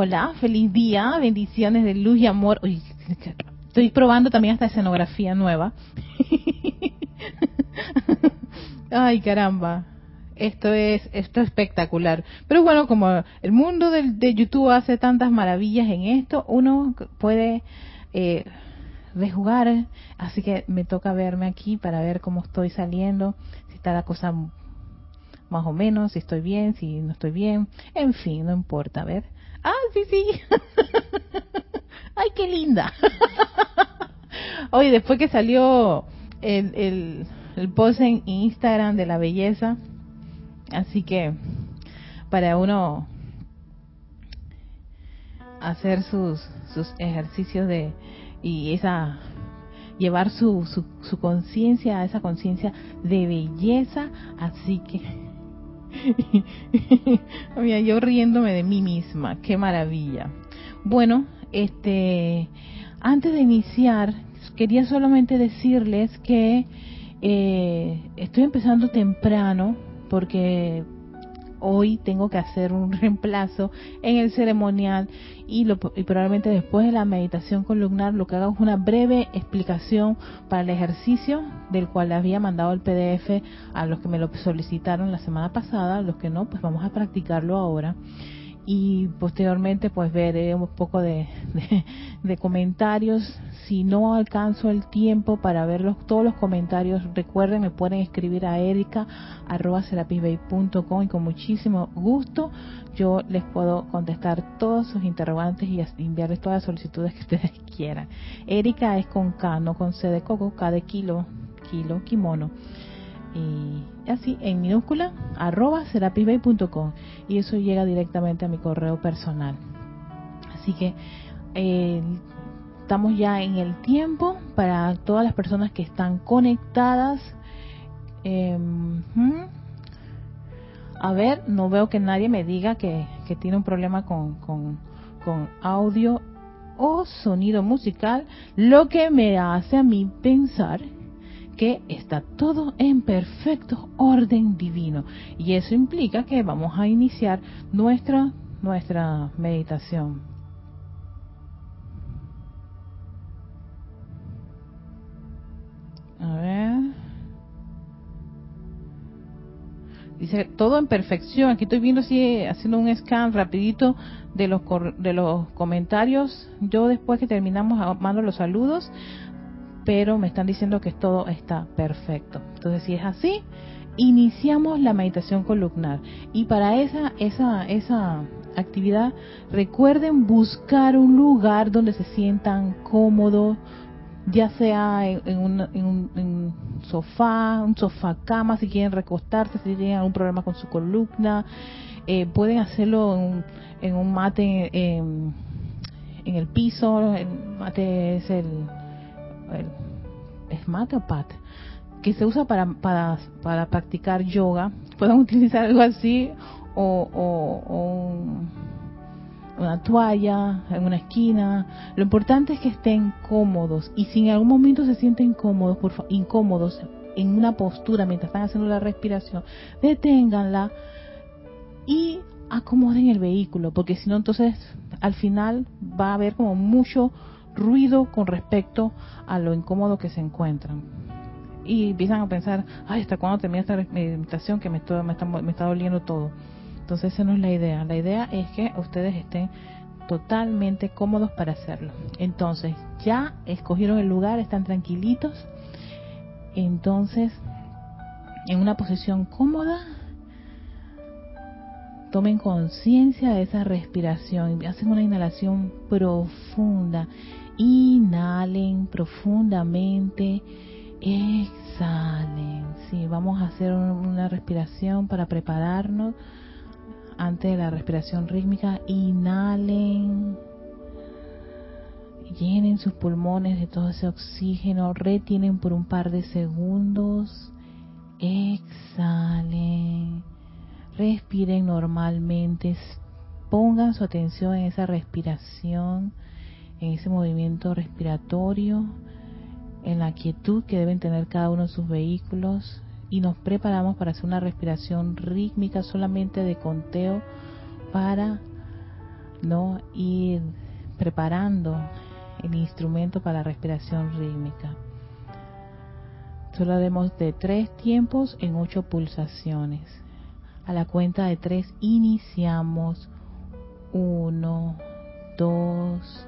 Hola, feliz día, bendiciones de luz y amor. Uy, estoy probando también esta escenografía nueva. Ay, caramba. Esto es esto es espectacular. Pero bueno, como el mundo de, YouTube hace tantas maravillas en esto, uno puede eh, rejugar. Así que me toca verme aquí para ver cómo estoy saliendo, si está la cosa más o menos, si estoy bien, si no estoy bien. En fin, no importa. A ver. Ah, sí, sí. Ay, qué linda. Oye, después que salió el, el, el post en Instagram de la belleza, así que para uno hacer sus, sus ejercicios de y esa llevar su, su, su conciencia a esa conciencia de belleza así que Yo riéndome de mí misma, qué maravilla. Bueno, este, antes de iniciar, quería solamente decirles que eh, estoy empezando temprano porque hoy tengo que hacer un reemplazo en el ceremonial y, lo, y, probablemente después de la meditación columnar lo que haga es una breve explicación para el ejercicio del cual había mandado el PDF a los que me lo solicitaron la semana pasada, los que no, pues vamos a practicarlo ahora y posteriormente pues veré un poco de, de, comentarios. Si no alcanzo el tiempo para ver todos los comentarios, recuerden, me pueden escribir a erica y con muchísimo gusto yo les puedo contestar todos sus interrogantes y enviarles todas las solicitudes que ustedes quieran. Erika es con K, no con C de coco, K de kilo, kilo, kimono y así en minúscula arroba serapisbay.com y eso llega directamente a mi correo personal. Así que eh, estamos ya en el tiempo para todas las personas que están conectadas. Em, a ver no veo que nadie me diga que, que tiene un problema con, con, con audio o sonido musical lo que me hace a mí pensar que está todo en perfecto orden divino. Y eso implica que vamos a iniciar nuestra, nuestra meditación. A ver. Dice todo en perfección. Aquí estoy viendo si haciendo un scan rapidito de los de los comentarios. Yo después que terminamos mando los saludos pero me están diciendo que todo está perfecto. Entonces, si es así, iniciamos la meditación columnar. Y para esa, esa, esa actividad, recuerden buscar un lugar donde se sientan cómodos, ya sea en, un, sofá, un sofá cama, si quieren recostarse, si tienen algún problema con su columna, eh, pueden hacerlo en, un mate en, en, el piso, el mate es el, es mate o pat, que se usa para, para, para practicar yoga, pueden utilizar algo así o, o, una toalla en una esquina. Lo importante es que estén cómodos y si en algún momento se sienten incómodos, por, incómodos en una postura mientras están haciendo la respiración, deténganla y acomoden el vehículo, porque si no entonces al final va a haber como mucho ruido con respecto a lo incómodo que se encuentran. Y empiezan a pensar, ay, ¿hasta cuándo termina esta meditación que me, me, está, me está doliendo todo? Entonces esa no es la idea. La idea es que ustedes estén totalmente cómodos para hacerlo. Entonces, ya escogieron el lugar, están tranquilitos. Entonces, en una posición cómoda, tomen conciencia de esa respiración, hacen una inhalación profunda Inhalen profundamente, exhalen. Sí, vamos a hacer una respiración para prepararnos. Ante la respiración rítmica. Inhalen, llenen sus pulmones de todo ese oxígeno, retienen por un par de segundos, exhalen, respiren normalmente, pongan su atención en esa respiración en ese movimiento respiratorio, en la quietud que deben tener cada uno de sus vehículos y nos preparamos para hacer una respiración rítmica solamente de conteo para ¿no? Ir preparando el instrumento para la respiración rítmica. Solo haremos de tres tiempos en ocho pulsaciones. A la cuenta de tres iniciamos. Uno, dos,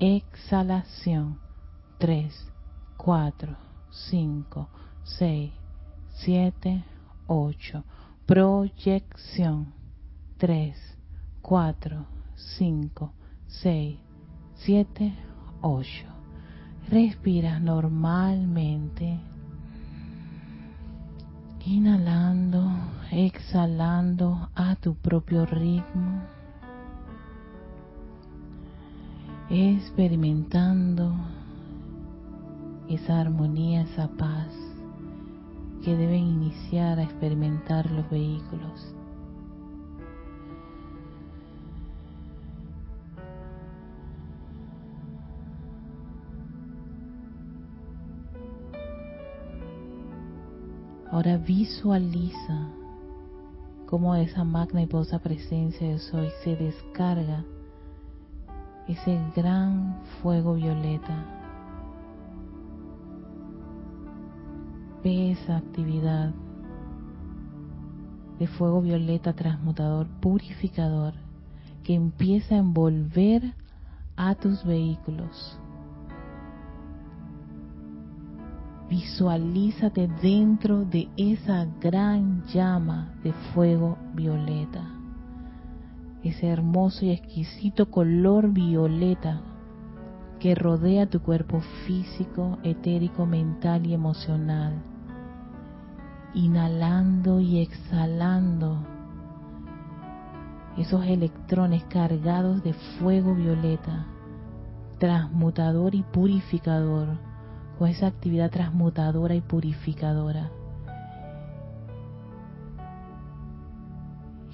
Exhalación. 3, 4, 5, 6, 7, 8. Proyección. 3, 4, 5, 6, 7, 8. Respiras normalmente. Inhalando, exhalando a tu propio ritmo. Experimentando esa armonía, esa paz que deben iniciar a experimentar los vehículos. Ahora visualiza cómo esa magna y poderosa presencia de Soy se descarga ese gran fuego violeta. Ve esa actividad de fuego violeta transmutador, purificador, que empieza a envolver a tus vehículos Visualízate dentro de esa gran llama de fuego violeta. Ese hermoso y exquisito color violeta que rodea tu cuerpo físico, etérico, mental y emocional. Inhalando y exhalando esos electrones cargados de fuego violeta, transmutador y purificador con esa actividad transmutadora y purificadora.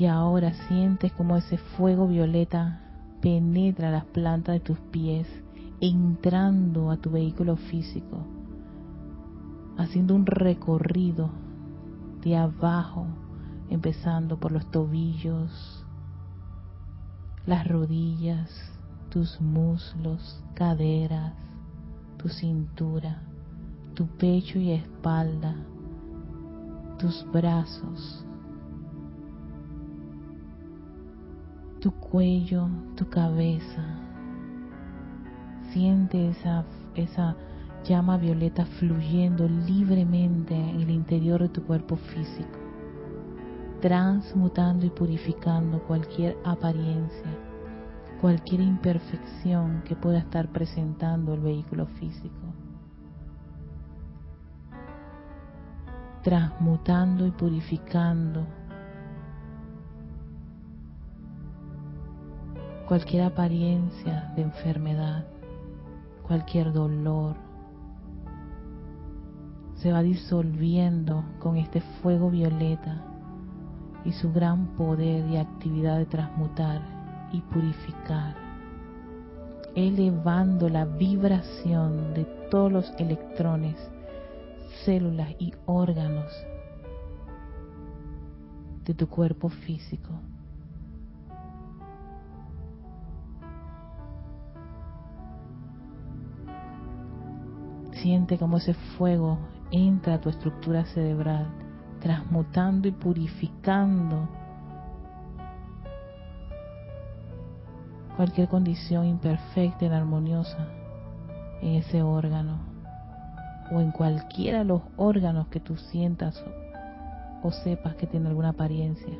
Y ahora sientes como ese fuego violeta penetra las plantas de tus pies, entrando a tu vehículo físico, haciendo un recorrido de abajo, empezando por los tobillos, las rodillas, tus muslos, caderas, tu cintura, tu pecho y espalda, tus brazos, tu cuello, tu cabeza. Siente esa, esa llama violeta fluyendo libremente en el interior de tu cuerpo físico, transmutando y purificando cualquier apariencia, cualquier imperfección que pueda estar presentando el vehículo físico. Transmutando y purificando cualquier apariencia de enfermedad, cualquier dolor, se va disolviendo con este fuego violeta y su gran poder y actividad de transmutar y purificar, elevando la vibración de todos los electrones, células y órganos de tu cuerpo físico. Siente como ese fuego entra a tu estructura cerebral, transmutando y purificando cualquier condición imperfecta y armoniosa en ese órgano o en cualquiera de los órganos que tú sientas o sepas que tiene alguna apariencia.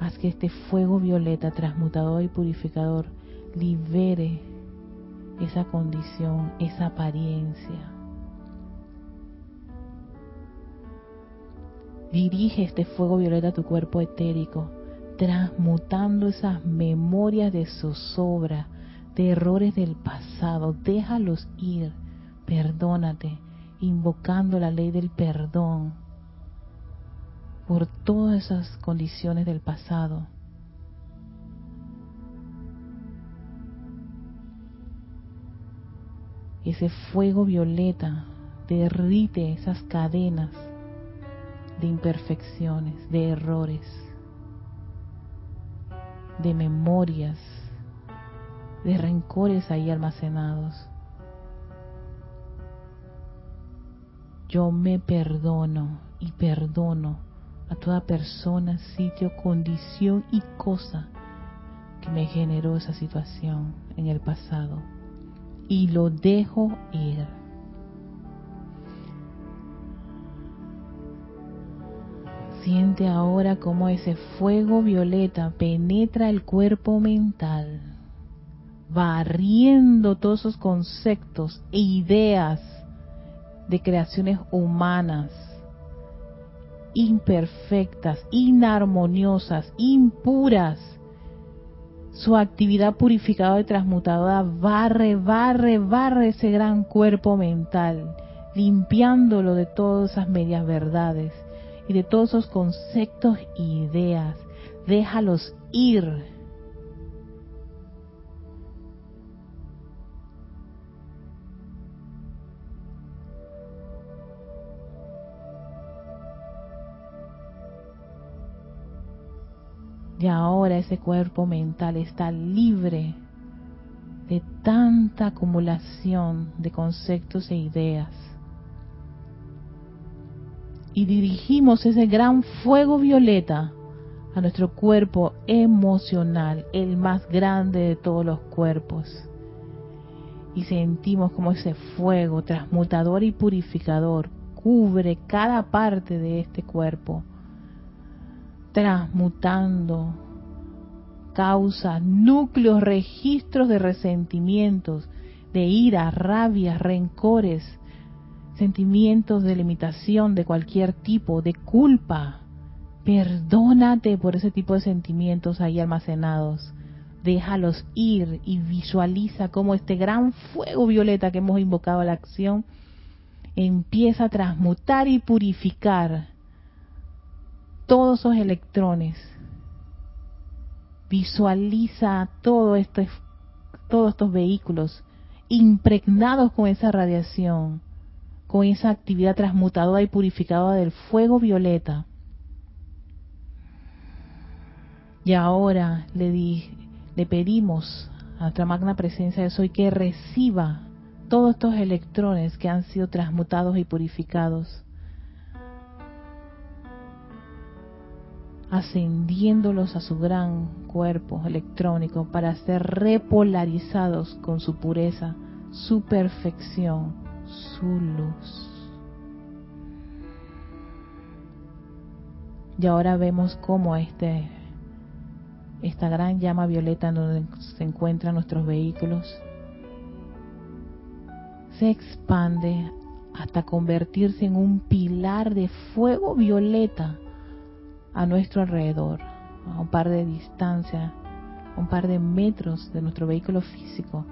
Haz que este fuego violeta transmutador y purificador libere esa condición, esa apariencia. Dirige este fuego violeta a tu cuerpo etérico, transmutando esas memorias de zozobra, de errores del pasado. Déjalos ir, perdónate, invocando la ley del perdón por todas esas condiciones del pasado ese fuego violeta derrite esas cadenas de imperfecciones, de errores, de memorias, de rencores ahí almacenados. Yo me perdono y perdono a toda persona, sitio, condición y cosa que me generó esa situación en el pasado y lo dejo ir. Siente ahora cómo ese fuego violeta penetra el cuerpo mental, barriendo todos esos conceptos e ideas de creaciones humanas, imperfectas, inarmoniosas, impuras, su actividad purificadora y transmutadora barre, barre, barre ese gran cuerpo mental, limpiándolo de todas esas medias verdades y de todos esos conceptos e ideas. Déjalos ir. Y ahora ese cuerpo mental está libre de tanta acumulación de conceptos e ideas. Y dirigimos ese gran fuego violeta a nuestro cuerpo emocional, el más grande de todos los cuerpos. Y sentimos como ese fuego transmutador y purificador cubre cada parte de este cuerpo transmutando causas, núcleos, registros de resentimientos, de ira, rabia, rencores, sentimientos de limitación de cualquier tipo, de culpa. Perdónate por ese tipo de sentimientos ahí almacenados. Déjalos ir y visualiza cómo este gran fuego violeta que hemos invocado a la acción empieza a transmutar y purificar todos esos electrones. Visualiza todo esto, todos estos vehículos impregnados con esa radiación, con esa actividad transmutadora y purificadora del fuego violeta. Y ahora le, di, le pedimos a nuestra magna presencia de soy que reciba todos estos electrones que han sido transmutados y purificados ascendiéndolos a su gran cuerpo electrónico para ser repolarizados con su pureza, su perfección, su luz. Y ahora vemos cómo este esta gran llama violeta donde se encuentran nuestros vehículos se expande hasta convertirse en un pilar de fuego violeta a nuestro alrededor, a un par de distancia, a un par de metros de nuestro vehículo físico.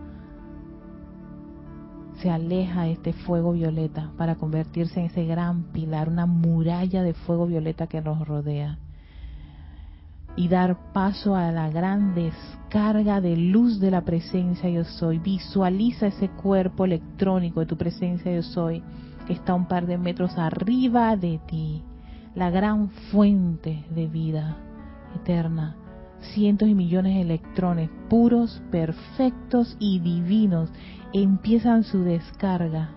Se aleja este fuego violeta para convertirse en ese gran pilar, una muralla de fuego violeta que nos rodea y dar paso a la gran descarga de luz de la presencia yo soy. Visualiza ese cuerpo electrónico de tu presencia yo soy que está un par de metros arriba de ti, la gran fuente de vida eterna. Cientos y millones de electrones puros, perfectos y divinos empiezan su descarga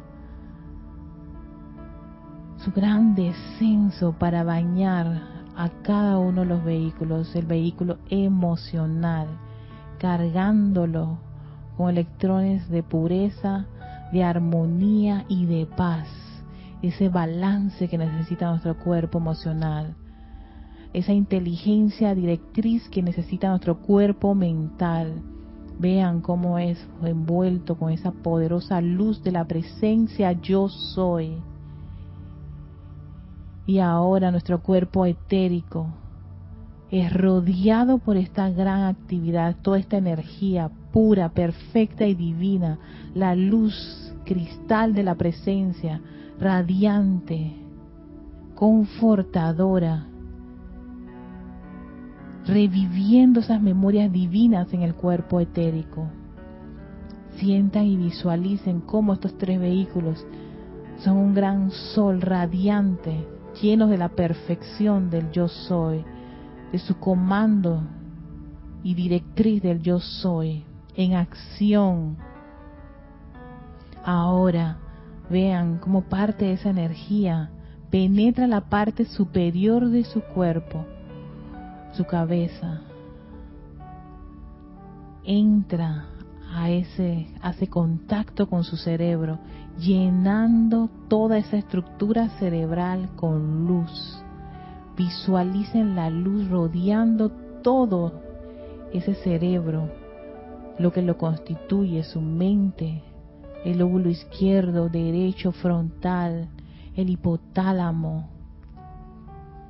su gran descenso para bañar a cada uno de los vehículos, el vehículo emocional, cargándolo con electrones de pureza, de armonía y de paz, ese balance que necesita nuestro cuerpo emocional, esa inteligencia directriz que necesita nuestro cuerpo mental. Vean cómo es envuelto con esa poderosa luz de la presencia yo soy y ahora nuestro cuerpo etérico es rodeado por esta gran actividad, toda esta energía pura, perfecta y divina, la luz cristal de la presencia, radiante, confortadora, reviviendo esas memorias divinas en el cuerpo etérico. Sientan y visualicen cómo estos tres vehículos son un gran sol radiante llenos de la perfección del yo soy, de su comando y directriz del yo soy, en acción. Ahora vean cómo parte de esa energía penetra la parte superior de su cuerpo, su cabeza, entra a ese, hace contacto con su cerebro llenando toda esa estructura cerebral con luz. Visualicen la luz rodeando todo ese cerebro, lo que lo constituye, su mente, el lóbulo izquierdo, derecho, frontal, el hipotálamo,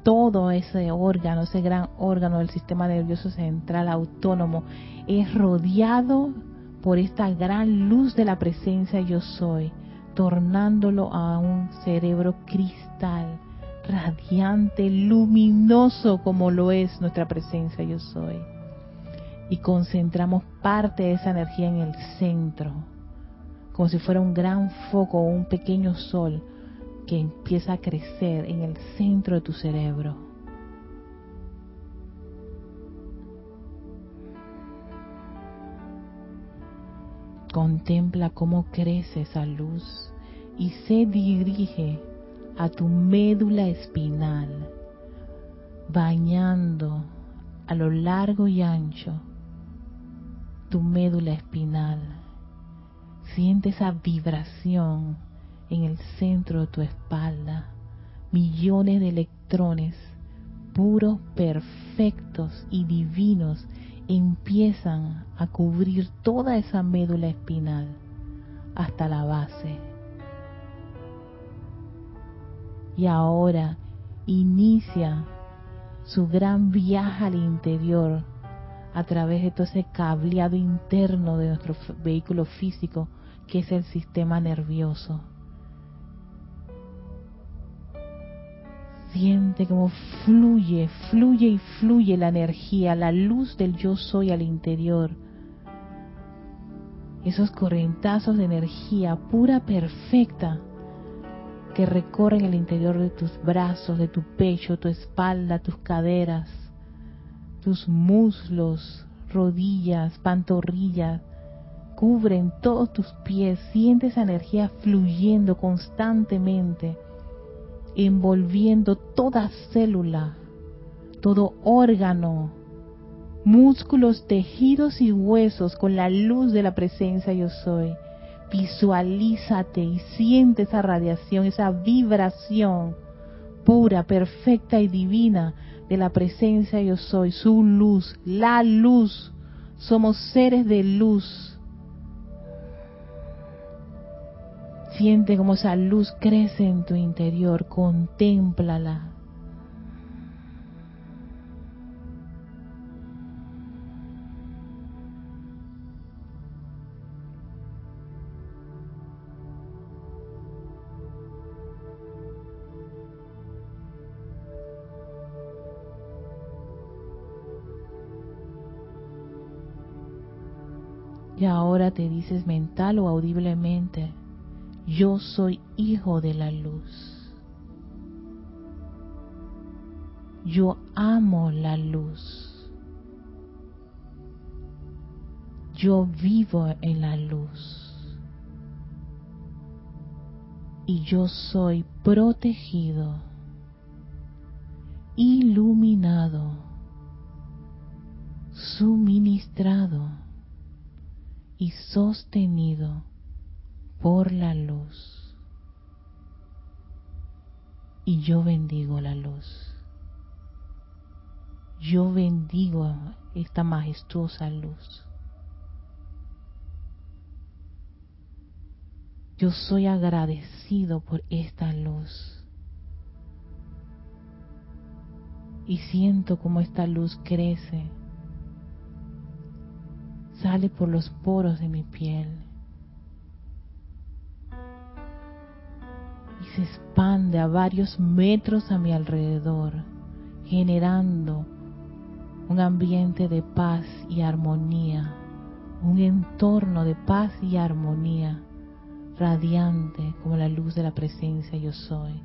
todo ese órgano, ese gran órgano del sistema nervioso central autónomo, es rodeado por esta gran luz de la presencia yo soy, tornándolo a un cerebro cristal, radiante, luminoso como lo es nuestra presencia yo soy. Y concentramos parte de esa energía en el centro, como si fuera un gran foco o un pequeño sol que empieza a crecer en el centro de tu cerebro. Contempla cómo crece esa luz y se dirige a tu médula espinal, bañando a lo largo y ancho tu médula espinal. Siente esa vibración en el centro de tu espalda, millones de electrones puros, perfectos y divinos empiezan a cubrir toda esa médula espinal hasta la base. Y ahora inicia su gran viaje al interior a través de todo ese cableado interno de nuestro vehículo físico que es el sistema nervioso. Siente como fluye, fluye y fluye la energía, la luz del yo soy al interior. Esos corrientazos de energía pura, perfecta, que recorren el interior de tus brazos, de tu pecho, tu espalda, tus caderas, tus muslos, rodillas, pantorrillas, cubren todos tus pies. Siente esa energía fluyendo constantemente envolviendo toda célula, todo órgano, músculos, tejidos y huesos con la luz de la presencia yo soy. Visualízate y siente esa radiación, esa vibración pura, perfecta y divina de la presencia yo soy, su luz, la luz. Somos seres de luz. Siente como esa luz crece en tu interior, contémplala. Y ahora te dices mental o audiblemente, yo soy hijo de la luz. Yo amo la luz. Yo vivo en la luz. Y yo soy protegido, iluminado, suministrado y sostenido por la luz. Y yo bendigo la luz. Yo bendigo esta majestuosa luz. Yo soy agradecido por esta luz. Y siento como esta luz crece sale por los poros de mi piel se expande a varios metros a mi alrededor, generando un ambiente de paz y armonía, un entorno de paz y armonía, radiante como la luz de la presencia yo soy.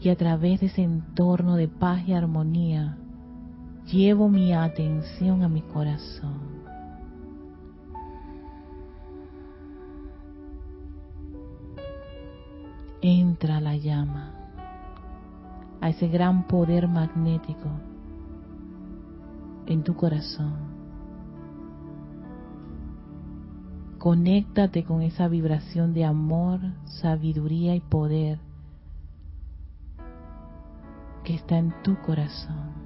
Y a través de ese entorno de paz y armonía, llevo mi atención a mi corazón entra la llama, a ese gran poder magnético en tu corazón. Conéctate con esa vibración de amor, sabiduría y poder que está en tu corazón.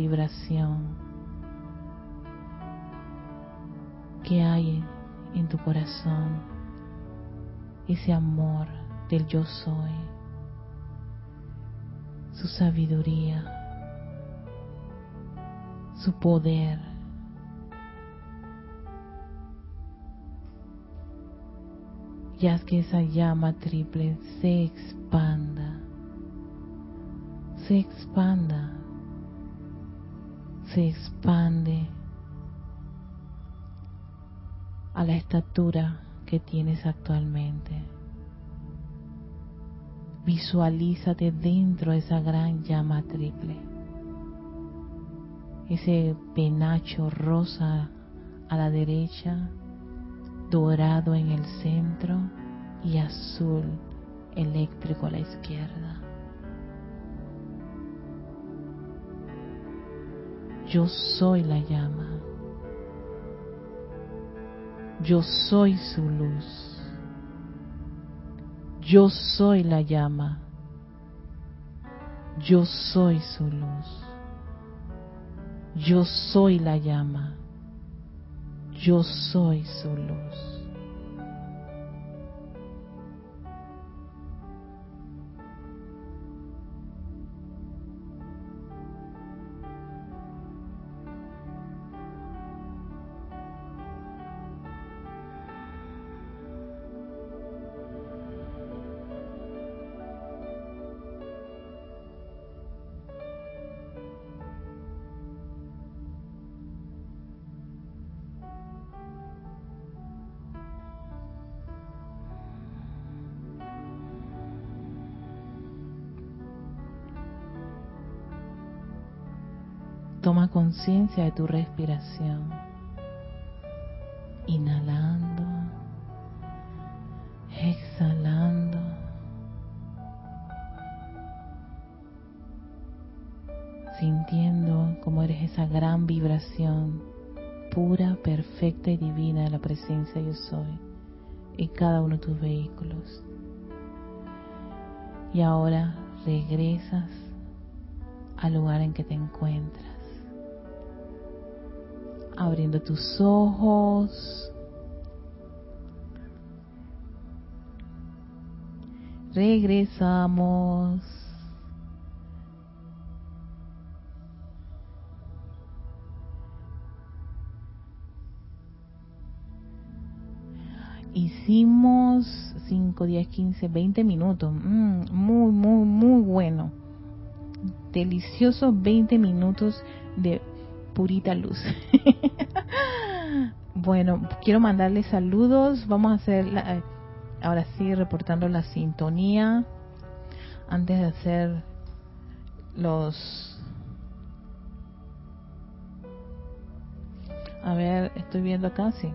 Vibración que hay en tu corazón, ese amor del yo soy, su sabiduría, su poder. Y haz que esa llama triple se expanda se expanda, se expande a la estatura que tienes actualmente. Visualízate dentro de esa gran llama triple. Ese penacho rosa a la derecha, dorado en el centro y azul eléctrico a la izquierda. Yo soy la llama. Yo soy su luz. Yo soy la llama. Yo soy su luz. Yo soy la llama. Yo soy su luz. Toma conciencia de tu respiración. Inhalando, exhalando. Sintiendo cómo eres esa gran vibración pura, perfecta y divina de la presencia yo soy en cada uno de tus vehículos. Y ahora regresas al lugar en que te encuentras abriendo tus ojos. Regresamos. Hicimos 5, 10, 15, 20 minutos. Mm, muy, muy, muy bueno. Deliciosos 20 minutos de purita luz. bueno, quiero mandarles saludos. Vamos a hacer, eh, ahora sí, reportando la sintonía. Antes de hacer los... A ver, estoy viendo acá, sí.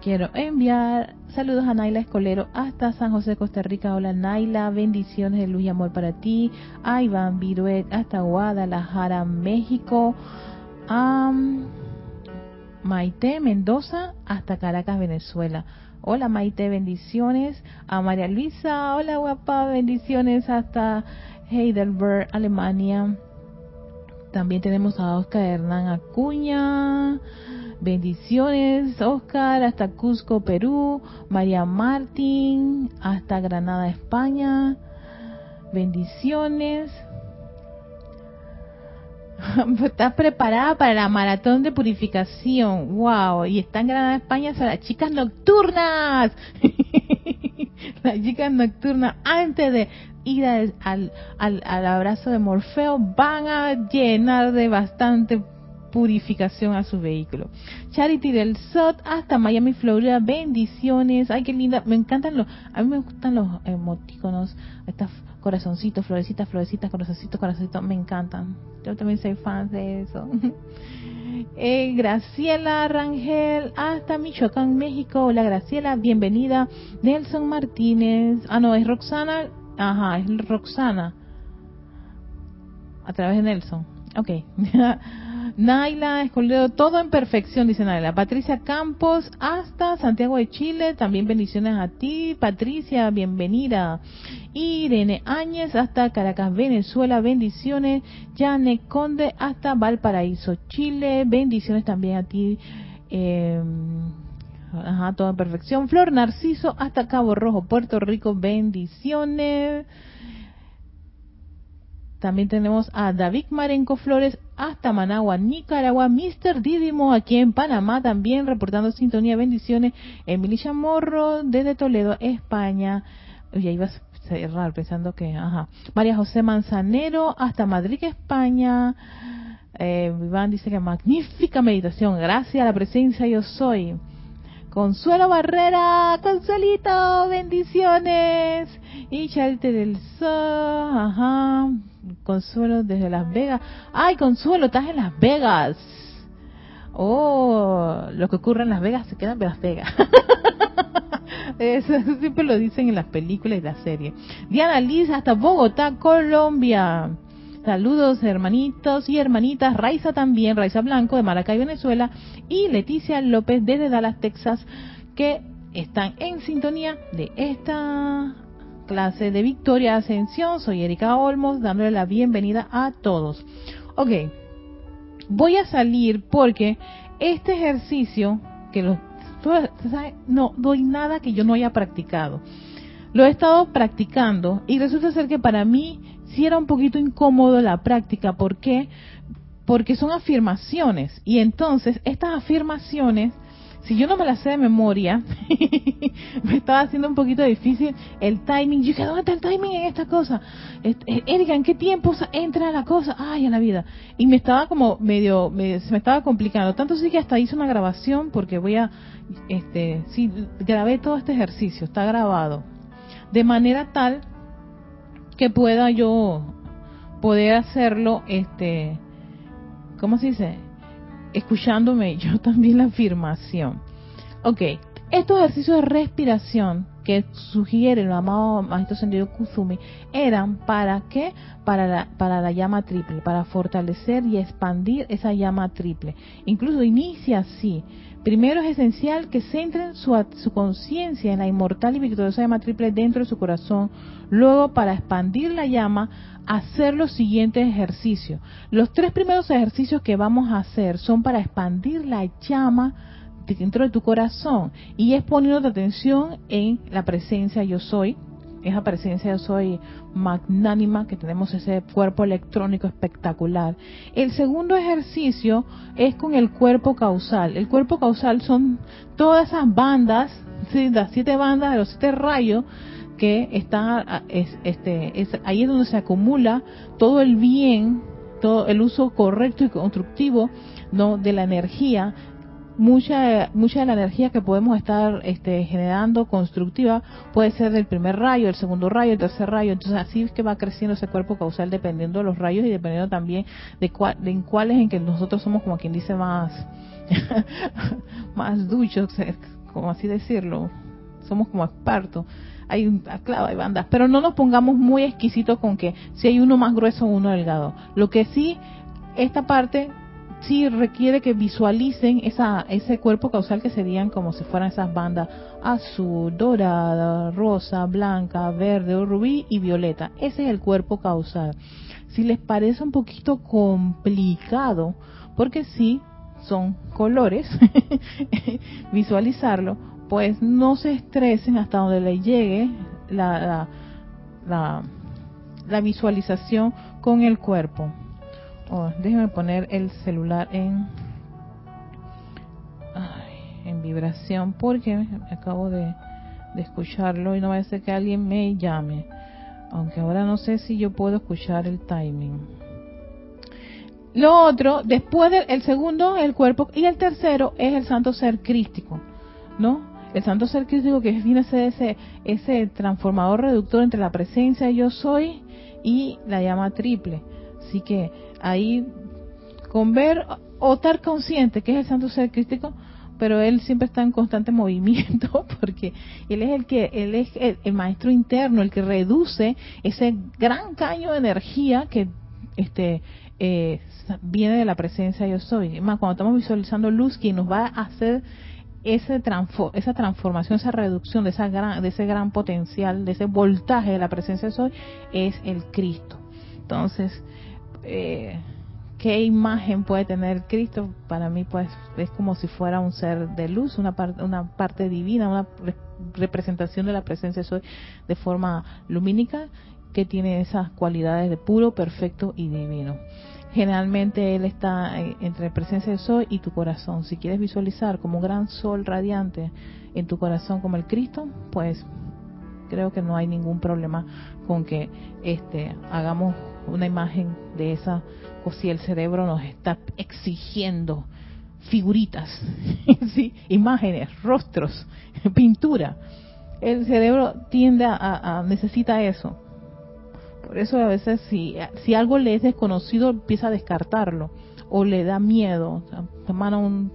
Quiero enviar saludos a Naila Escolero hasta San José, Costa Rica. Hola Naila, bendiciones de luz y amor para ti. A Iván Viruet hasta Guadalajara, México. A Maite Mendoza hasta Caracas, Venezuela. Hola Maite, bendiciones. A María Luisa, hola guapa, bendiciones hasta Heidelberg, Alemania. También tenemos a Oscar Hernán Acuña. Bendiciones, Oscar, hasta Cusco, Perú. María Martín, hasta Granada, España. Bendiciones. Estás preparada para la maratón de purificación. ¡Wow! Y está en Granada, España, son las chicas nocturnas. las chicas nocturnas, antes de ir al, al, al abrazo de Morfeo, van a llenar de bastante purificación a su vehículo. Charity del SOT hasta Miami, Florida. Bendiciones. Ay, qué linda. Me encantan los, a mí me gustan los emoticonos, estas corazoncitos, florecitas, florecitas, corazoncitos, corazoncitos. Me encantan. Yo también soy fan de eso. Eh, Graciela Rangel hasta Michoacán, México. Hola Graciela, bienvenida. Nelson Martínez. Ah, no, es Roxana. Ajá, es Roxana. A través de Nelson. Ok. Naila Escoledo, todo en perfección, dice Naila. Patricia Campos, hasta Santiago de Chile, también bendiciones a ti. Patricia, bienvenida. Irene Áñez, hasta Caracas, Venezuela, bendiciones. Jane Conde, hasta Valparaíso, Chile, bendiciones también a ti. Eh, ajá, todo en perfección. Flor Narciso, hasta Cabo Rojo, Puerto Rico, bendiciones. También tenemos a David Marenco Flores hasta Managua, Nicaragua. Mr. Didimo aquí en Panamá también reportando sintonía. Bendiciones. Emilia Morro desde Toledo, España. Oye, ibas a cerrar pensando que, ajá. María José Manzanero hasta Madrid, España. Eh, Iván dice que magnífica meditación. Gracias a la presencia yo soy. Consuelo Barrera, Consuelito, bendiciones. Y Charite del Sol, ajá. Consuelo desde Las Vegas. Ay, Consuelo, estás en Las Vegas. Oh, lo que ocurre en Las Vegas se queda en Las Vegas. Eso, siempre lo dicen en las películas y las series. Diana Liz hasta Bogotá, Colombia. Saludos hermanitos y hermanitas. Raiza también, Raiza Blanco de Maracay, Venezuela. Y Leticia López desde Dallas, Texas, que están en sintonía de esta clase de Victoria Ascensión. Soy Erika Olmos, dándole la bienvenida a todos. Ok, voy a salir porque este ejercicio, que lo, no doy nada que yo no haya practicado. Lo he estado practicando y resulta ser que para mí sí era un poquito incómodo la práctica. ¿Por qué? Porque son afirmaciones y entonces estas afirmaciones si yo no me la sé de memoria, me estaba haciendo un poquito difícil el timing. Yo dije, ¿dónde está el timing en esta cosa? Eh, Erika, ¿en qué tiempo entra la cosa? Ay, a la vida. Y me estaba como medio, se me estaba complicando. Tanto sí que hasta hice una grabación porque voy a, este, sí, grabé todo este ejercicio, está grabado. De manera tal que pueda yo poder hacerlo, este, ¿cómo se dice? Escuchándome yo también la afirmación. Ok, estos ejercicios de respiración que sugiere el amado Maestro Sendido Kuzumi eran para qué? Para la, para la llama triple, para fortalecer y expandir esa llama triple. Incluso inicia así. Primero es esencial que centren su, su conciencia en la inmortal y victoriosa llama triple dentro de su corazón. Luego, para expandir la llama, hacer los siguientes ejercicios. Los tres primeros ejercicios que vamos a hacer son para expandir la llama dentro de tu corazón y es poniendo tu atención en la presencia yo soy, esa presencia yo soy magnánima que tenemos ese cuerpo electrónico espectacular. El segundo ejercicio es con el cuerpo causal. El cuerpo causal son todas esas bandas, las siete bandas de los siete rayos que están, este, es, ahí es donde se acumula todo el bien, todo el uso correcto y constructivo no de la energía mucha mucha de la energía que podemos estar este, generando constructiva puede ser del primer rayo, el segundo rayo, el tercer rayo. Entonces así es que va creciendo ese cuerpo causal dependiendo de los rayos y dependiendo también de, cuál, de en cuáles en que nosotros somos como quien dice más más duchos, como así decirlo. Somos como expertos. Hay, ah, claro, hay bandas, pero no nos pongamos muy exquisitos con que si hay uno más grueso o uno delgado. Lo que sí, esta parte sí requiere que visualicen esa, ese cuerpo causal que serían como si fueran esas bandas azul, dorada, rosa, blanca, verde o rubí y violeta. Ese es el cuerpo causal. Si les parece un poquito complicado, porque sí son colores, visualizarlo, pues no se estresen hasta donde le llegue la, la, la, la visualización con el cuerpo. Oh, déjeme poner el celular en en vibración porque acabo de, escucharlo y no va a ser que alguien me llame. Aunque ahora no sé si yo puedo escuchar el timing. Lo otro, después del el segundo, el cuerpo, y el tercero es el santo ser crístico, ¿no? El santo ser crístico que viene a ser ese, ese transformador reductor entre la presencia yo soy y la llama triple. Así que ahí con ver o estar consciente que es el santo ser crístico, pero él siempre está en constante movimiento porque él es el que él es el, maestro interno, el que reduce ese gran caño de energía que este eh, viene de la presencia yo soy. Más cuando estamos visualizando luz, quien nos va a hacer ese esa transformación, esa reducción de esa gran, de ese gran potencial, de ese voltaje de la presencia yo soy, es el Cristo. Entonces, eh, qué imagen puede tener Cristo, para mí pues es como si fuera un ser de luz, una, parte una parte divina, una representación de la presencia soy de forma lumínica que tiene esas cualidades de puro, perfecto y divino. Generalmente él está entre presencia de soy y tu corazón. Si quieres visualizar como un gran sol radiante en tu corazón como el Cristo, pues creo que no hay ningún problema con que este hagamos una imagen de esa, o si el cerebro nos está exigiendo figuritas, ¿sí? imágenes, rostros, pintura. El cerebro tiende a, necesita eso. Por eso a veces si, si algo le es desconocido empieza a descartarlo o le da miedo. O un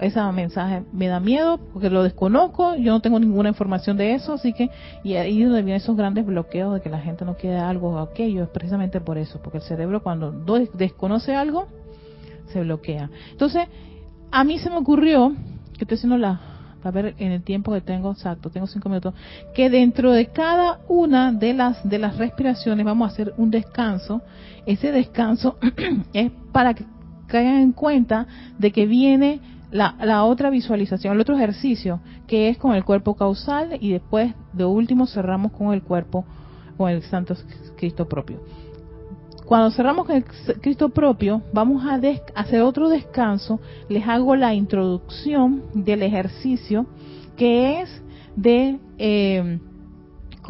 ese mensaje me da miedo porque lo desconozco, yo no tengo ninguna información de eso, así que, y ahí es donde vienen esos grandes bloqueos de que la gente no quiere algo o aquello, es precisamente por eso, porque el cerebro cuando desconoce algo, se bloquea. Entonces, a mí se me ocurrió, que estoy haciendo la, a ver en el tiempo que tengo, exacto, tengo cinco minutos, que dentro de cada una de las, de las respiraciones vamos a hacer un descanso, ese descanso es para que caigan en cuenta de que viene la, la, otra visualización, el otro ejercicio, que es con el cuerpo causal y después de último cerramos con el cuerpo, con el Santo Cristo propio. Cuando cerramos con el Cristo propio, vamos a hacer otro descanso. Les hago la introducción del ejercicio que es de eh,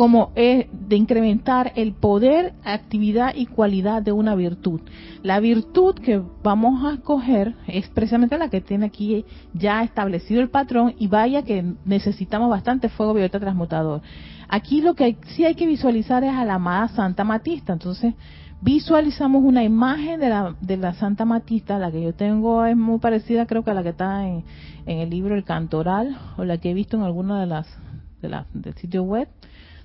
como es de incrementar el poder, actividad y cualidad de una virtud. La virtud que vamos a escoger es precisamente la que tiene aquí ya establecido el patrón y vaya que necesitamos bastante fuego violeta transmutador. Aquí lo que sí hay que visualizar es a la amada Santa Matista. Entonces, visualizamos una imagen de la, de la Santa Matista, la que yo tengo es muy parecida creo que a la que está en, en el libro El Cantoral o la que he visto en alguna de las de la, del sitio web,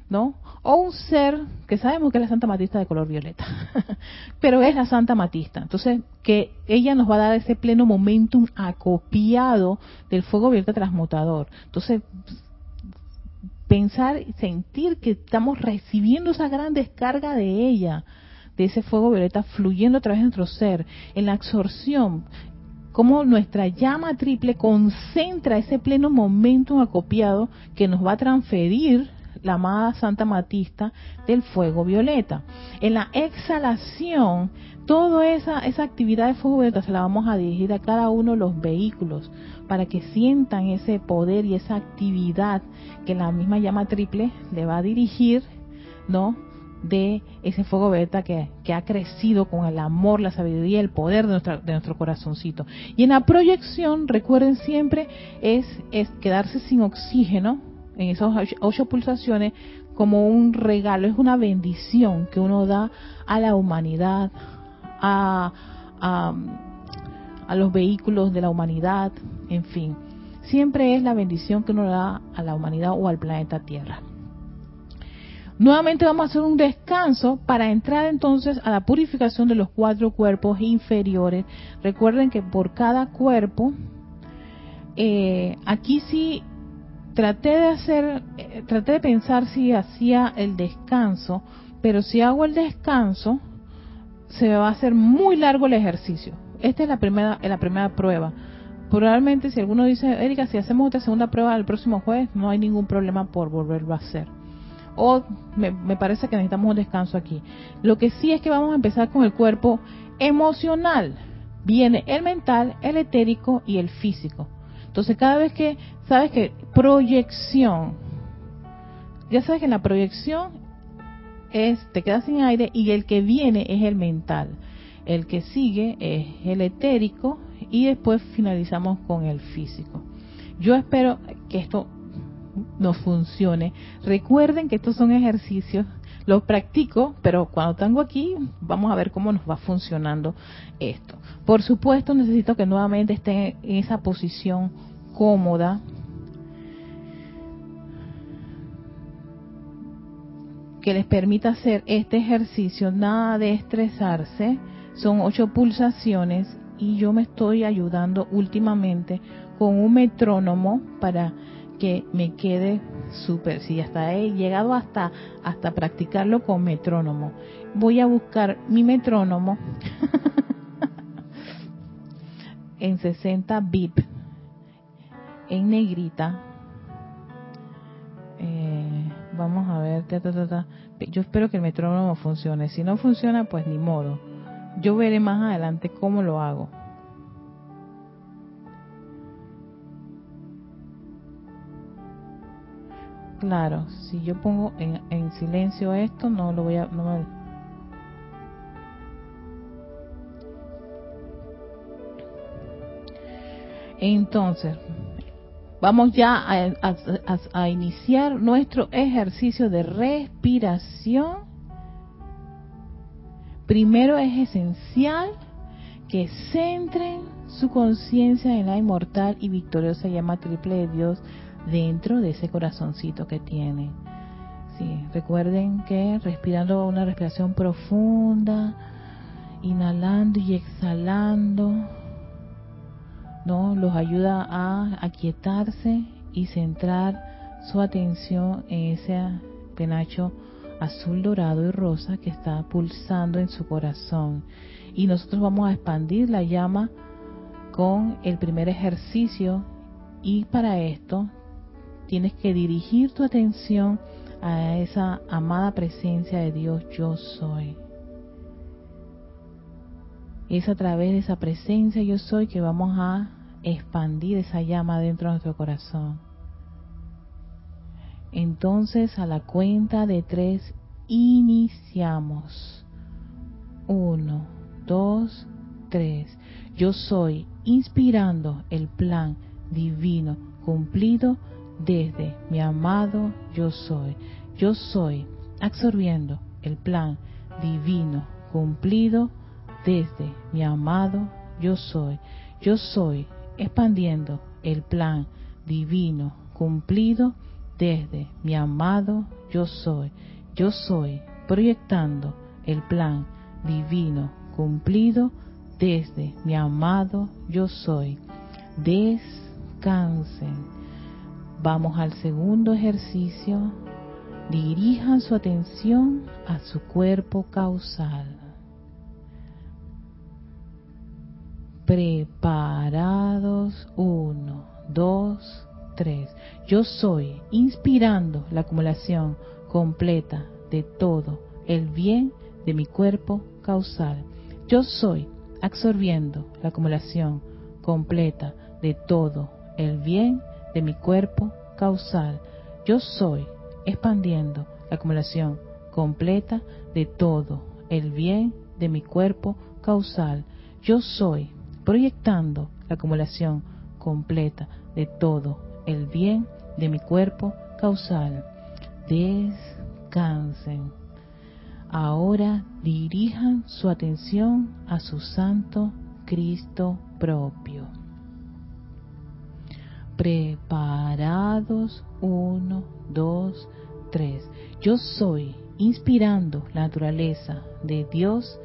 ¿no? O un ser que sabemos que es la Santa Matista de color violeta, pero es la Santa Matista. Entonces, que ella nos va a dar ese pleno momentum acopiado del fuego violeta transmutador. Entonces, pensar y sentir que estamos recibiendo esa gran descarga de ella, de ese fuego violeta fluyendo a través de nuestro ser, en la absorción, como nuestra llama triple concentra ese pleno momentum acopiado que nos va a transferir la amada Santa Matista del fuego violeta. En la exhalación, toda esa, esa actividad de fuego violeta se la vamos a dirigir a cada uno de los vehículos para que sientan ese poder y esa actividad que la misma llama triple le va a dirigir, ¿no? de ese fuego violeta que, que, ha crecido con el amor, la sabiduría, el poder de, nuestra, de nuestro corazoncito. Y en la proyección, recuerden siempre, es, es quedarse sin oxígeno, en esas ocho, pulsaciones como un regalo, es una bendición que uno da a la humanidad, a, a, los vehículos de la humanidad, en fin. Siempre es la bendición que uno da a la humanidad o al planeta Tierra. Nuevamente vamos a hacer un descanso para entrar entonces a la purificación de los cuatro cuerpos inferiores. Recuerden que por cada cuerpo, eh, aquí sí traté de hacer, eh, traté de pensar si hacía el descanso, pero si hago el descanso, se me va a hacer muy largo el ejercicio. Esta es la primera, la primera prueba. Probablemente si alguno dice, Erika, si hacemos esta segunda prueba el próximo jueves, no hay ningún problema por volverlo a hacer. O me, me parece que necesitamos un descanso aquí. Lo que sí es que vamos a empezar con el cuerpo emocional. Viene el mental, el etérico y el físico. Entonces cada vez que, sabes que proyección, ya sabes que la proyección es, te quedas sin aire y el que viene es el mental. El que sigue es el etérico y después finalizamos con el físico. Yo espero que esto nos funcione. Recuerden que estos son ejercicios, los practico, pero cuando tengo aquí, vamos a ver cómo nos va funcionando esto. Por supuesto, necesito que nuevamente estén en esa posición cómoda. que les permita hacer este ejercicio, nada de estresarse, son ocho pulsaciones y yo me estoy ayudando últimamente con un metrónomo para que me quede súper, si hasta he llegado hasta hasta practicarlo con metrónomo. Voy a buscar mi metrónomo en 60 bip en negrita. Eh, vamos a ver, yo espero que el metrónomo funcione. Si no funciona, pues ni modo. Yo veré más adelante cómo lo hago. Claro, si yo pongo en, en silencio esto, no lo voy a, no Entonces, vamos ya a, iniciar nuestro ejercicio de respiración. Primero es esencial que centren su conciencia en la inmortal y victoriosa llama triple de Dios dentro de ese corazoncito que tienen. Sí, recuerden que respirando una respiración profunda, inhalando y exhalando, ¿no? Los ayuda a aquietarse y centrar su atención en ese penacho azul, dorado y rosa que está pulsando en su corazón. Y nosotros vamos a expandir la llama con el primer ejercicio y para esto tienes que dirigir tu atención a esa amada presencia de Dios yo soy. Es a través de esa presencia yo soy que vamos a expandir esa llama dentro de nuestro corazón. Entonces a la cuenta de tres iniciamos. Uno, dos, tres. Yo soy inspirando el plan divino cumplido desde mi amado yo soy. Yo soy absorbiendo el plan divino cumplido desde mi amado yo soy. Yo soy expandiendo el plan divino cumplido desde mi amado yo soy. Yo soy proyectando el plan divino cumplido desde mi amado yo soy. Descansen. Vamos al segundo ejercicio. Dirijan su atención a su cuerpo causal. Preparados. Uno, dos, tres. Yo soy inspirando la acumulación completa de todo el bien de mi cuerpo causal. Yo soy absorbiendo la acumulación completa de todo el bien de mi cuerpo causal. Yo soy expandiendo la acumulación completa de todo el bien de mi cuerpo causal. Yo soy proyectando la acumulación completa de todo el bien de mi cuerpo causal. Descansen. Ahora dirijan su atención a su santo Cristo propio. Preparados, uno, dos, tres. Yo soy inspirando la naturaleza de Dios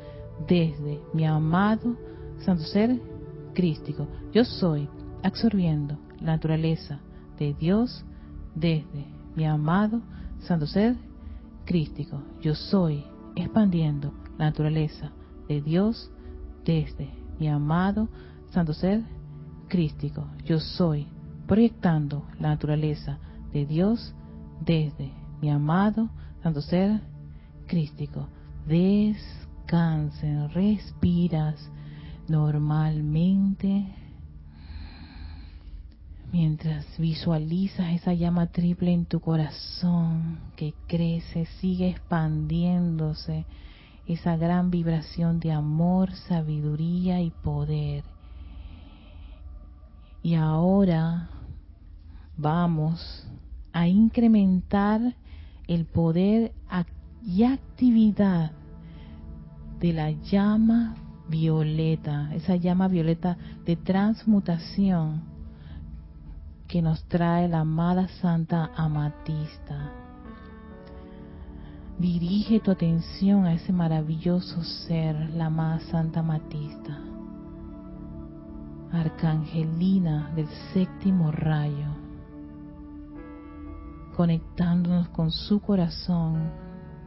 desde mi amado Santo Ser Yo soy absorbiendo la naturaleza de Dios desde mi amado Santo Ser Crístico. Yo soy expandiendo la naturaleza de Dios desde mi amado Santo Ser Crístico. Yo soy proyectando la naturaleza de Dios desde mi amado Santo Ser Crístico. Descansen, respiras normalmente mientras visualizas esa llama triple en tu corazón que crece, sigue expandiéndose, esa gran vibración de amor, sabiduría y poder. Y ahora vamos a incrementar el poder y actividad de la llama violeta, esa llama violeta de transmutación que nos trae la amada Santa Amatista. Dirige tu atención a ese maravilloso ser, la amada Santa Amatista, Arcangelina del séptimo rayo conectándonos con su corazón,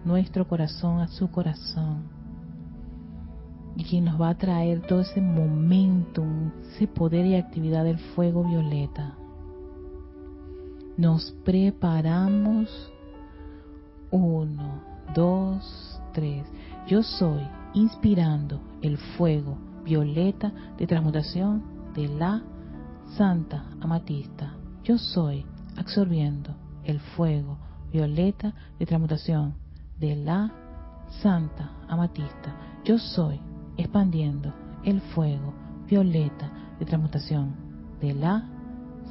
nuestro corazón a su corazón, y quien nos va a traer todo ese momentum, ese poder y actividad del fuego violeta. Nos preparamos. Uno, dos, tres. Yo soy inspirando el fuego violeta de transmutación de la Santa Amatista. Yo soy absorbiendo el fuego violeta de transmutación de la Santa Amatista. Yo soy expandiendo el fuego violeta de transmutación de la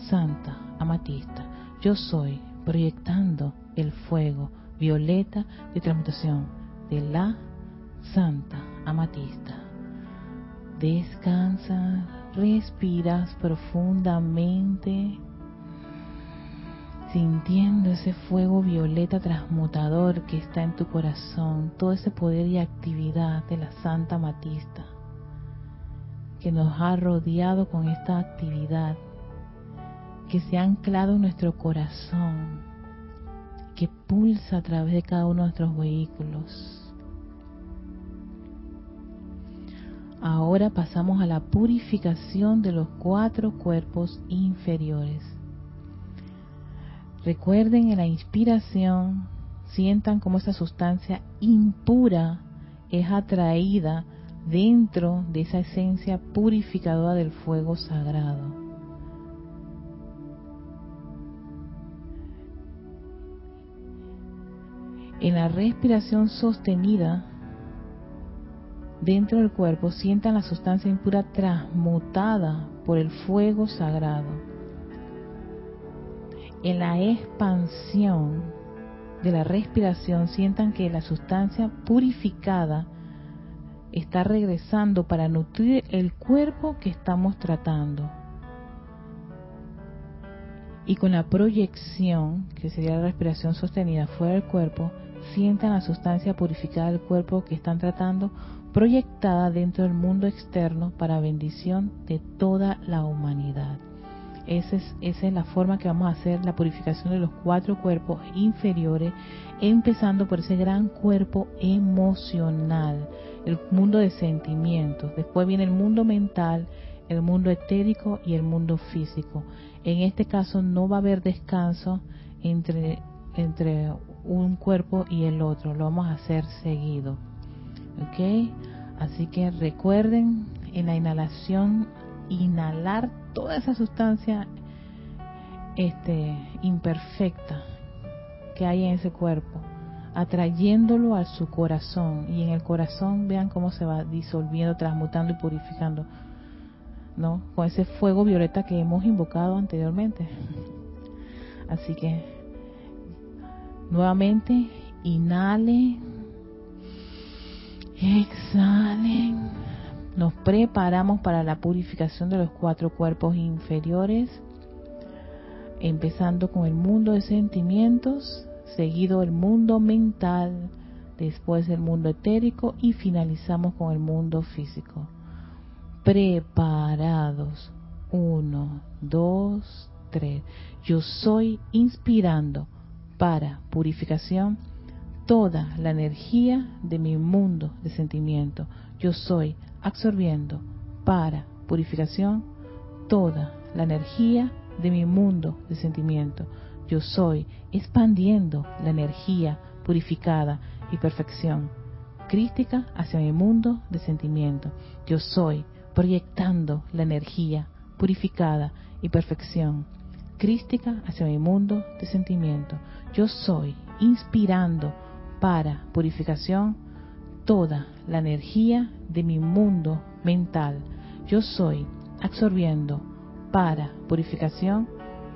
Santa Amatista. Yo soy proyectando el fuego violeta de transmutación de la Santa Amatista. Descansa, respiras profundamente sintiendo ese fuego violeta transmutador que está en tu corazón, todo ese poder y actividad de la Santa Matista que nos ha rodeado con esta actividad, que se ha anclado en nuestro corazón, que pulsa a través de cada uno de nuestros vehículos. Ahora pasamos a la purificación de los cuatro cuerpos inferiores Recuerden en la inspiración, sientan cómo esa sustancia impura es atraída dentro de esa esencia purificadora del fuego sagrado. En la respiración sostenida dentro del cuerpo, sientan la sustancia impura transmutada por el fuego sagrado en la expansión de la respiración sientan que la sustancia purificada está regresando para nutrir el cuerpo que estamos tratando. y con la proyección, que sería la respiración sostenida fuera del cuerpo, sientan la sustancia purificada del cuerpo que están tratando proyectada dentro del mundo externo para bendición de toda la humanidad. Esa es, esa es la forma que vamos a hacer la purificación de los cuatro cuerpos inferiores, empezando por ese gran cuerpo emocional, el mundo de sentimientos. Después viene el mundo mental, el mundo etérico y el mundo físico. En este caso no va a haber descanso entre, entre un cuerpo y el otro, lo vamos a hacer seguido. ¿Ok? Así que recuerden en la inhalación, inhalar toda esa sustancia este, imperfecta que hay en ese cuerpo, atrayéndolo a su corazón. Y en el corazón vean cómo se va disolviendo, transmutando y purificando ¿no? Con ese fuego violeta que hemos invocado anteriormente. Así que nuevamente inhalen, exhalen. Nos preparamos para la purificación de los cuatro cuerpos inferiores, empezando con el mundo de sentimientos, seguido el mundo mental, después el mundo etérico y finalizamos con el mundo físico preparados. Uno, dos, tres. Yo soy inspirando para purificación toda la energía de mi mundo de sentimiento. Yo soy absorbiendo para purificación toda la energía de mi mundo de sentimiento. Yo soy expandiendo la energía purificada y perfección crística hacia mi mundo de sentimiento. Yo soy proyectando la energía purificada y perfección crística hacia mi mundo de sentimiento. Yo soy inspirando para purificación toda la energía de mi mundo mental. Yo soy absorbiendo para purificación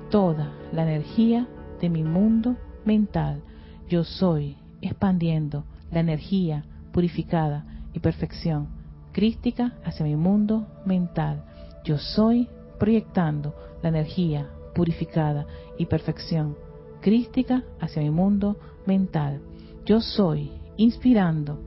toda la energía de mi mundo mental. Yo soy expandiendo la energía purificada y perfección crística hacia mi mundo mental. Yo soy proyectando la energía purificada y perfección crística hacia mi mundo mental. Yo soy inspirando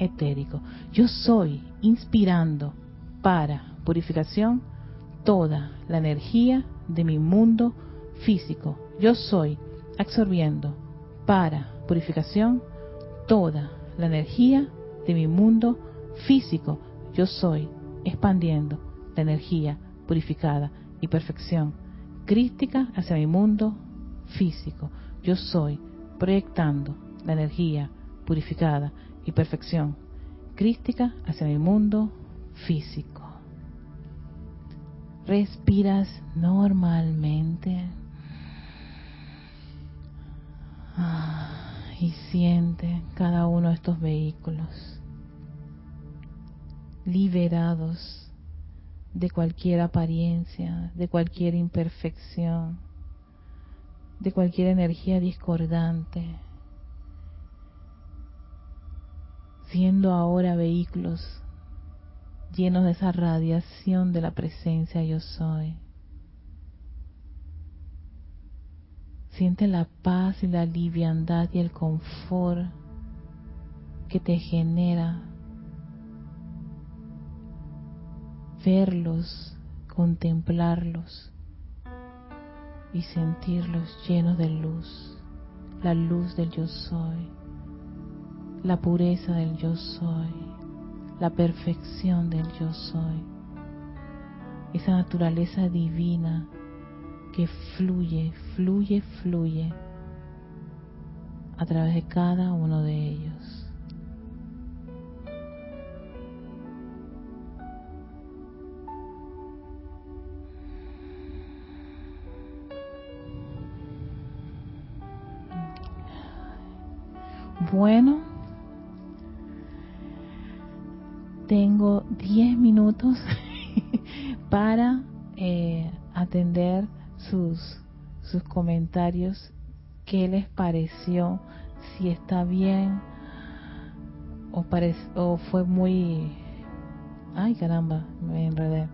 etérico. Yo soy inspirando para purificación toda la energía de mi mundo físico. Yo soy absorbiendo para purificación toda la energía de mi mundo físico yo soy expandiendo la energía purificada y perfección crítica hacia mi mundo físico. Yo soy proyectando la energía purificada y perfección crística hacia mi mundo físico. Respiras normalmente ah, y siente cada uno de estos vehículos liberados de cualquier apariencia, de cualquier imperfección, de cualquier energía discordante, siendo ahora vehículos llenos de esa radiación de la presencia yo soy. Siente la paz y la liviandad y el confort que te genera verlos, contemplarlos y sentirlos llenos de luz, la luz del yo soy, la pureza del yo soy, la perfección del yo soy, esa naturaleza divina que fluye, fluye, fluye a través de cada uno de ellos. Bueno, tengo 10 minutos para eh, atender sus, sus comentarios. ¿Qué les pareció? Si está bien o, fue muy... Ay, caramba, me enredé.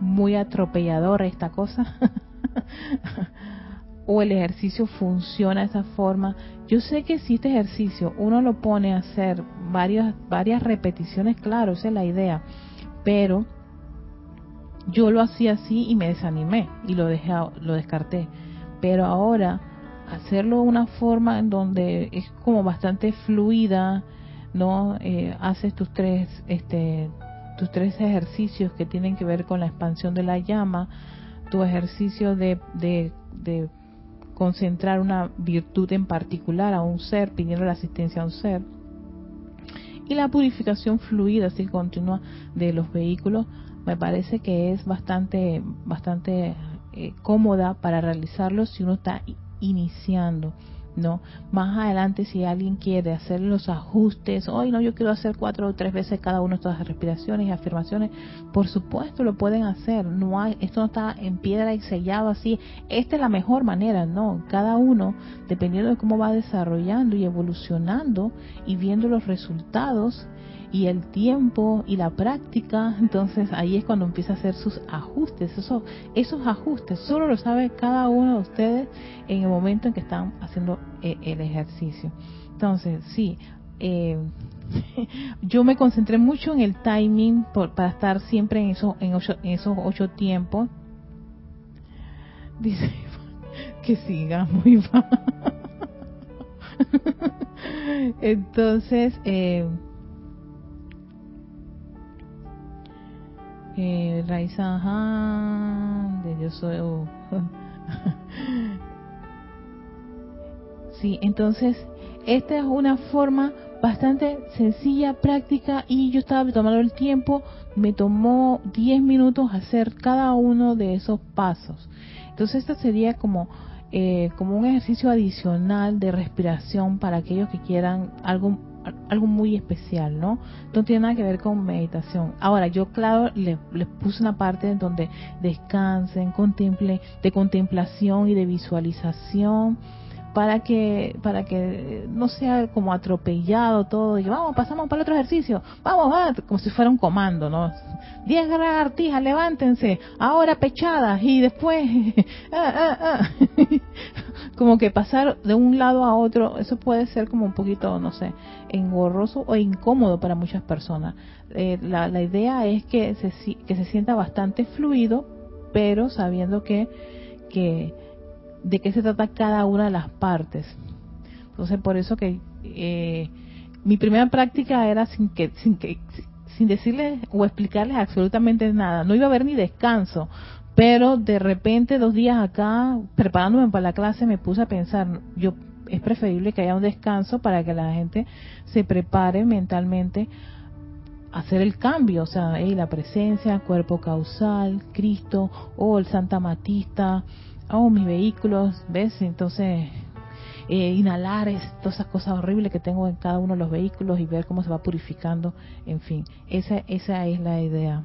Muy atropellador esta cosa. o el ejercicio funciona de esa forma. Yo sé que si este ejercicio uno lo pone a hacer varias, varias repeticiones, claro, esa es la idea, pero yo lo hacía así y me desanimé y lo dejé, lo descarté. Pero ahora hacerlo de una forma en donde es como bastante fluida, no eh, haces tus tres, este, tus tres ejercicios que tienen que ver con la expansión de la llama, tu ejercicio de, de, de concentrar una virtud en particular a un ser, pidiendo la asistencia a un ser, y la purificación fluida, así continua, de los vehículos, me parece que es bastante, bastante eh, cómoda para realizarlo si uno está iniciando. ¿No? Más adelante, si alguien quiere hacer los ajustes, hoy no, yo quiero hacer cuatro o tres veces cada una de estas respiraciones y afirmaciones, por supuesto lo pueden hacer. No hay, esto no está en piedra y sellado así. Esta es la mejor manera, no. Cada uno, dependiendo de cómo va desarrollando y evolucionando y viendo los resultados, y el tiempo y la práctica, entonces ahí es cuando empieza a hacer sus ajustes. Esos, esos ajustes solo lo sabe cada uno de ustedes en el momento en que están haciendo eh, el ejercicio. Entonces, sí, eh, yo me concentré mucho en el timing para estar siempre en, eso, en, en esos ocho tiempos. Dice que siga muy Entonces, eh, eh, Raiza, de yo soy. Uh. sí, entonces, esta es una forma bastante sencilla, práctica, y yo estaba tomando el tiempo, me tomó 10 minutos hacer cada uno de esos pasos. Entonces, esta sería como eh, como un ejercicio adicional de respiración para aquellos que quieran algo algo muy especial, ¿no? No tiene nada que ver con meditación. Ahora, yo claro, les, puse una parte en donde descansen, contemplen, de contemplación y de visualización, para que para que no sea como atropellado todo y vamos pasamos para el otro ejercicio vamos va como si fuera un comando no diez lagartijas levántense ahora pechadas y después ah, ah, ah. como que pasar de un lado a otro eso puede ser como un poquito no sé engorroso o incómodo para muchas personas eh, la, la idea es que se que se sienta bastante fluido pero sabiendo que que de qué se trata cada una de las partes. Entonces, por eso que eh, mi primera práctica era sin que, sin que, sin decirles o explicarles absolutamente nada. No iba a haber ni descanso, pero de repente dos días acá, preparándome para la clase, me puse a pensar, yo es preferible que haya un descanso para que la gente se prepare mentalmente a hacer el cambio, o sea, la presencia, cuerpo causal, Cristo, o el Santa Matista, oh, mis vehículos, ¿ves? Entonces, eh, inhalar es, todas esas cosas horribles que tengo en cada uno de los vehículos y ver cómo se va purificando, en fin, esa, esa es la idea.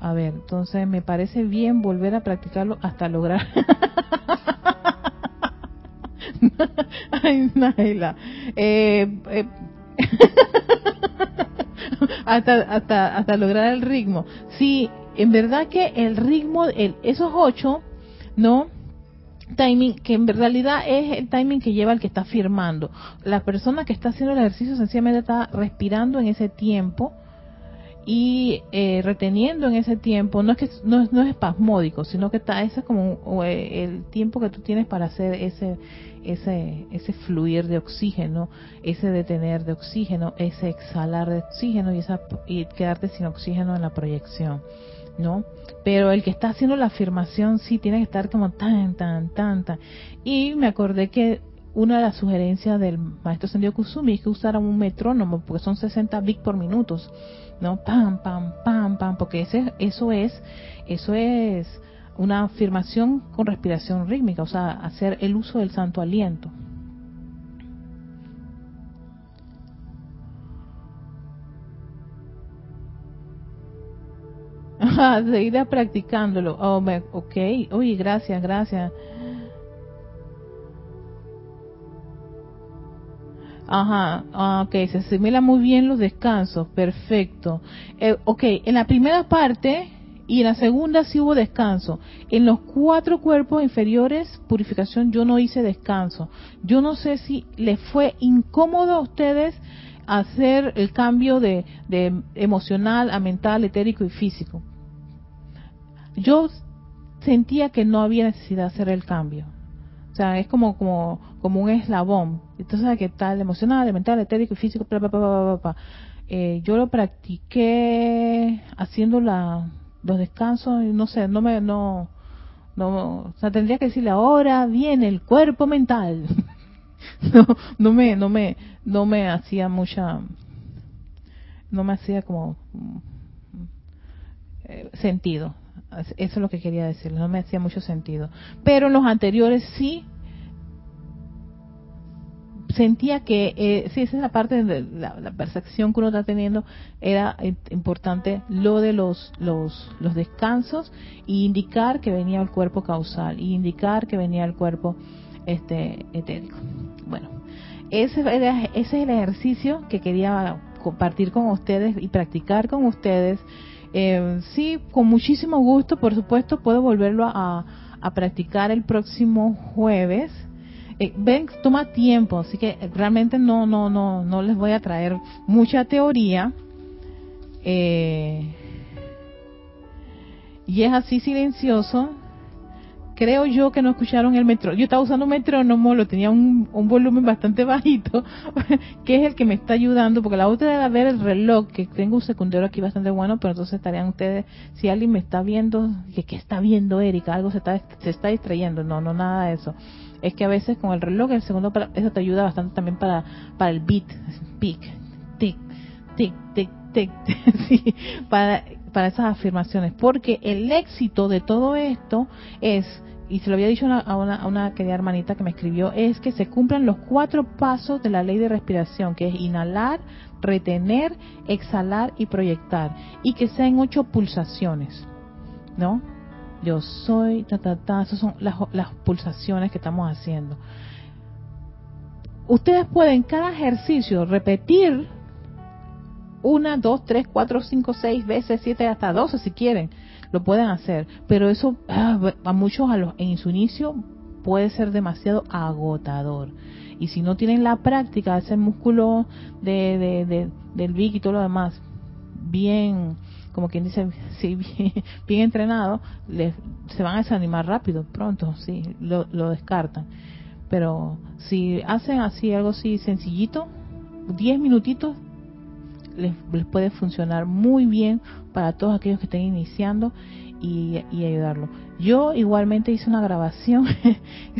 A ver, entonces me parece bien volver a practicarlo hasta lograr. Ay, Naila. Eh, eh, hasta, hasta, hasta lograr el ritmo. Sí, en verdad que el ritmo, el, esos ocho ¿no? Timing, que en realidad es el timing que lleva el que está firmando. La persona que está haciendo el ejercicio sencillamente está respirando en ese tiempo y eh, reteniendo en ese tiempo. No es que no, es espasmódico, sino que está ese como eh, el tiempo que tú tienes para hacer ese ese ese fluir de oxígeno, ese detener de oxígeno, ese exhalar de oxígeno y esa y quedarte sin oxígeno en la proyección. ¿no? Pero el que está haciendo la afirmación sí tiene que estar como tan, tan, tan, tan. Y me acordé que una de las sugerencias del maestro Sendio Kusumi es que usaran un metrónomo, porque son 60 bits por minutos, ¿no? Pam, pam, pam, pam, porque ese, eso es, eso es una afirmación con respiración rítmica, o sea, hacer el uso del santo aliento. Seguida practicándolo. Oh, ok, oye, gracias, gracias. Ajá, ah, ok, se asimila muy bien los descansos, perfecto. Eh, ok, en la primera parte y en la segunda sí hubo descanso. En los cuatro cuerpos inferiores, purificación, yo no hice descanso. Yo no sé si les fue incómodo a ustedes hacer el cambio de, de emocional a mental, etérico y físico. Yo sentía que no había necesidad de hacer el cambio. O sea, es como, como, como un eslabón. Entonces, ¿qué tal? Emocional, mental, etérico y físico. eh, yo lo practiqué haciendo la, los descansos y no sé, no me, no, no, o sea, tendría que decirle ahora viene el cuerpo mental. no, no me, no me, no me hacía mucha, no me hacía como eh, sentido. Eso es lo que quería decir, no me hacía mucho sentido. Pero en los anteriores sí sentía que, eh, sí, esa es la parte de la, percepción que uno está teniendo, era importante lo de los, los, los descansos y indicar que venía el cuerpo causal, y indicar que venía el cuerpo este etérico. Bueno, ese, ese es el ejercicio que quería compartir con ustedes y practicar con ustedes eh, sí, con muchísimo gusto, por supuesto, puedo volverlo a, practicar el próximo jueves. Eh, ven, toma tiempo, así que realmente no, no, no, no les voy a traer mucha teoría. Eh, y es así silencioso creo yo que no escucharon el metro. Yo estaba usando un metrónomo, lo tenía un, volumen bastante bajito, que es el que me está ayudando, porque la otra era ver el reloj, que tengo un secundario aquí bastante bueno, pero entonces estarían ustedes, si alguien me está viendo, que ¿qué está viendo Erika? Algo se está, se está distrayendo. No, no, nada de eso. Es que a veces con el reloj, el segundo, eso te ayuda bastante también para, para el beat, tic, tic, tic, tic, tic, para, para esas afirmaciones, porque el éxito de todo esto es y se lo había dicho a, una, querida hermanita que me escribió, es que se cumplan los cuatro pasos de la ley de respiración, que es inhalar, retener, exhalar y proyectar, y que sean ocho pulsaciones, ¿no? Yo soy, ta, ta, ta, esas son las, las pulsaciones que estamos haciendo. Ustedes pueden cada ejercicio repetir una, dos, tres, cuatro, cinco, seis veces, siete, hasta doce si quieren lo pueden hacer, pero eso ah, a muchos a los, en su inicio puede ser demasiado agotador. Y si no tienen la práctica ese músculo de, de, del Vic y todo lo demás, bien, como quien dice, sí, bien, entrenado, les, se van a desanimar rápido, pronto, sí, lo, lo descartan. Pero si hacen así algo así sencillito, 10 minutitos, les, puede funcionar muy bien para todos aquellos que estén iniciando y, ayudarlo. Yo igualmente hice una grabación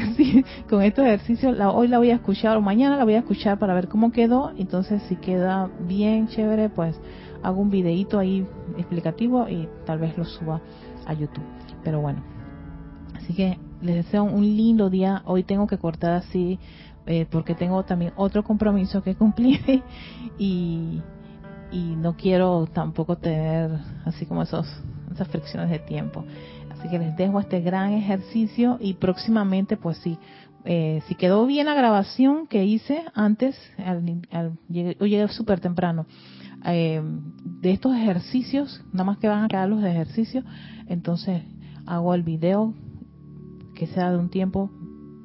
con estos ejercicios, la, hoy la voy a escuchar o mañana la voy a escuchar para ver cómo quedó, entonces si queda bien chévere, pues hago un videito ahí explicativo y tal vez lo suba a YouTube. Pero bueno, así que les deseo un lindo día. Hoy tengo que cortar así eh, porque tengo también otro compromiso que cumplir y y no quiero tampoco tener así como esos, esas fricciones de tiempo. Así que les dejo este gran ejercicio y próximamente, pues sí, eh, si quedó bien la grabación que hice antes, al, llegué, llegué súper temprano, eh, de estos ejercicios, nada más que van a quedar los ejercicios, entonces hago el video que sea de un tiempo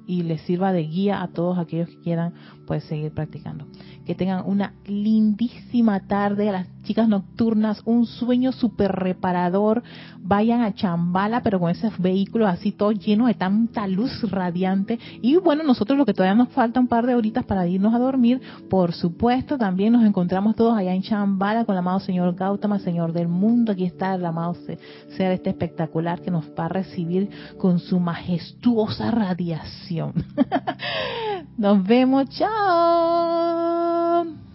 y les sirva de guía a todos aquellos que quieran pues seguir practicando que tengan una lindísima tarde a las chicas nocturnas, un sueño súper reparador, vayan a Chambala, pero con ese vehículo así todo lleno de tanta luz radiante. Y bueno, nosotros lo que todavía nos falta un par de horitas para irnos a dormir, por supuesto, también nos encontramos todos allá en Chambala con el amado señor Gautama, señor del mundo, aquí está el amado ser este espectacular que nos va a recibir con su majestuosa radiación. nos vemos, chao. Um.